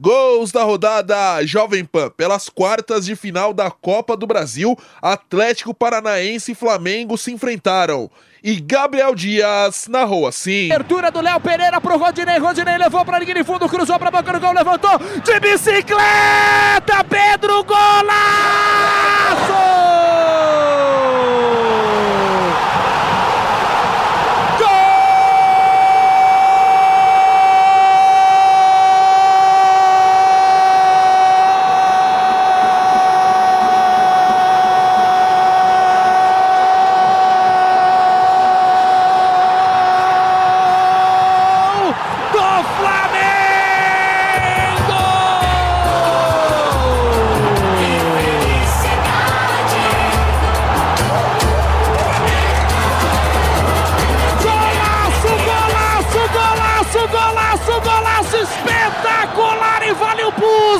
Gols da rodada Jovem Pan. Pelas quartas de final da Copa do Brasil, Atlético Paranaense e Flamengo se enfrentaram. E Gabriel Dias narrou assim. Abertura do Léo Pereira pro Rodinei. Rodinei levou pra linha de fundo, cruzou pra boca do gol, levantou de bicicleta. Pedro Golaço!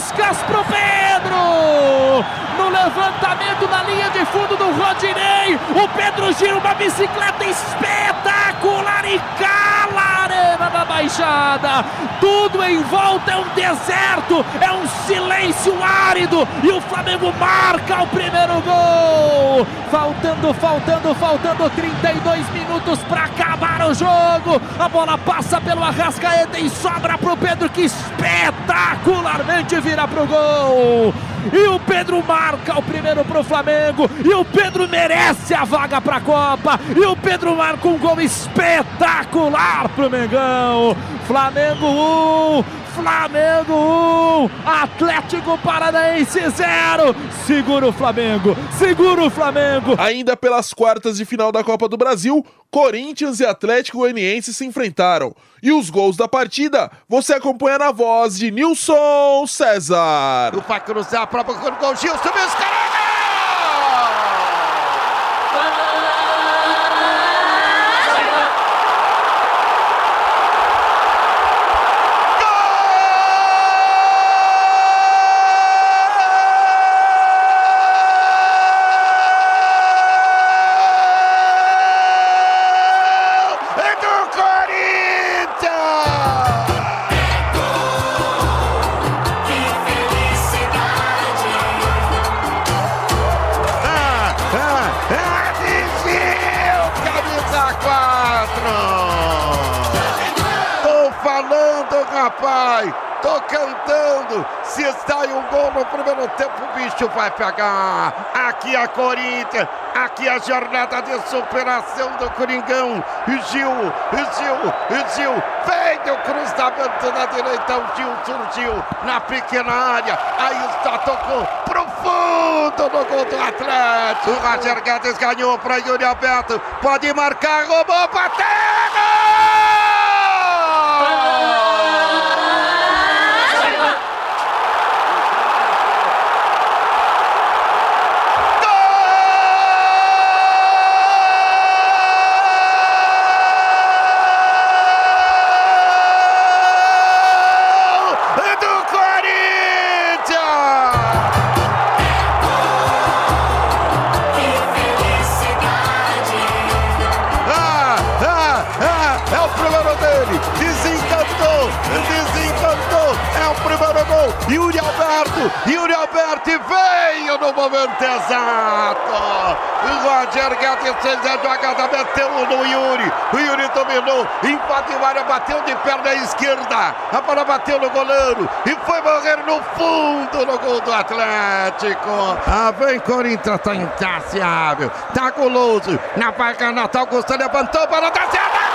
Puscas pro Pedro! No levantamento na linha de fundo do Rodinei, o Pedro gira uma bicicleta espetacular e arena da Baixada. Tudo em volta é um deserto, é um silêncio árido e o Flamengo marca o primeiro gol. Faltando, faltando, faltando 32 minutos para acabar o jogo. A bola passa pelo Arrascaeta e sobra pro Pedro que espetacularmente vira pro gol. E o Pedro marca o primeiro pro Flamengo. E o Pedro merece a vaga pra Copa. E o Pedro marca um gol espetacular pro Mengão. Flamengo 1, Flamengo 1, Atlético Paranaense 0. Segura o Flamengo, segura o Flamengo. Ainda pelas quartas de final da Copa do Brasil, Corinthians e Atlético Goianiense se enfrentaram. E os gols da partida você acompanha na voz de Nilson César. Vai cruzar para o gol, Gilson Mascarenhas! É rapaz. Tô cantando. Se sai um gol no primeiro tempo, o bicho vai pegar. Aqui a Corinthians. Aqui a jornada de superação do Coringão. Gil, Gil, Gil. Vem o cruzamento na direita. O Gil surgiu na pequena área. Aí está, tocou profundo no gol do Atlético. O Roger Guedes ganhou para Yuri Alberto. Pode marcar, roubou, batendo! Yuri Alberto veio no momento exato. Roger Guedes fez a jogada, meteu no Yuri. O Yuri dominou, invadiu a área, bateu de perna esquerda. A bola bateu no goleiro e foi morrer no fundo no gol do Atlético. Ah, vem Corinthians, tá insaciável, tá guloso. Na vaga Natal, Augusto levantou para dar certo.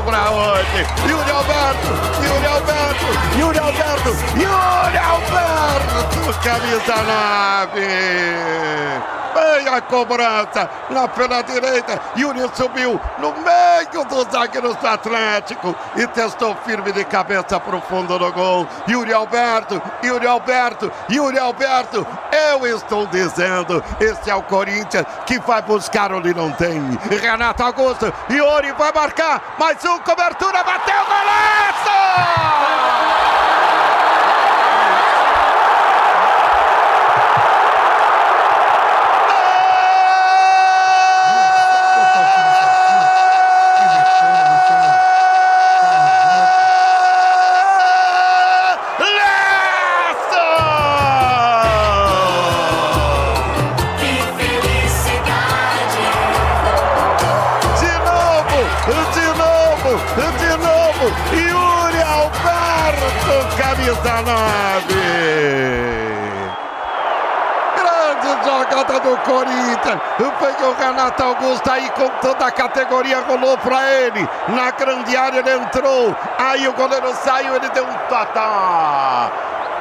Alberto, Yuri Alberto, Yuri Alberto, Yuri Alberto, Yuri Alberto, camisa 9. Vem a cobrança lá pela direita. Yuri subiu no meio dos zagueiros do Atlético e testou firme de cabeça pro fundo do gol. Yuri Alberto, Yuri Alberto, Yuri Alberto. Eu estou dizendo, esse é o Corinthians que vai buscar onde não tem. Renato Augusto, Yuri vai marcar. Mais um, cobertura, bateu, golaço! Alberto, camisa 9. Grande jogada do Corinthians. Pegou o Renato Augusto aí com toda a categoria, rolou para ele. Na grande área ele entrou. Aí o goleiro saiu, ele deu um tatá.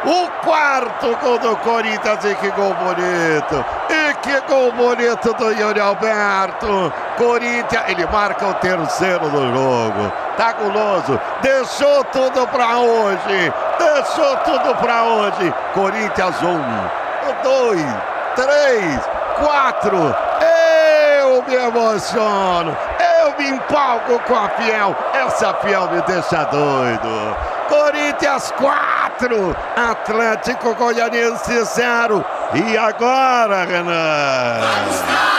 O quarto gol do Corinthians e que gol bonito. E que gol bonito do Yuri Alberto. Corinthians, ele marca o terceiro do jogo. Guloso. Deixou tudo para hoje. Deixou tudo para hoje. Corinthians um, dois, três, quatro. Eu me emociono. Eu me empolgo com a Fiel. Essa Fiel me deixa doido. Corinthians 4, Atlético Goianiense 0. E agora, Renan?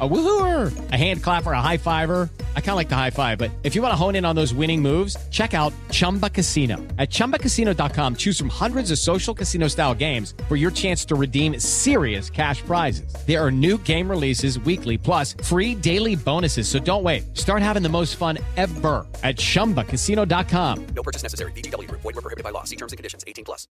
A woohooer, a hand clapper, a high fiver. I kind of like the high five, but if you want to hone in on those winning moves, check out Chumba Casino. At ChumbaCasino.com, choose from hundreds of social casino style games for your chance to redeem serious cash prizes. There are new game releases weekly, plus free daily bonuses. So don't wait. Start having the most fun ever at ChumbaCasino.com. No purchase necessary. VGW. Void were prohibited by law. See terms and conditions. 18 plus.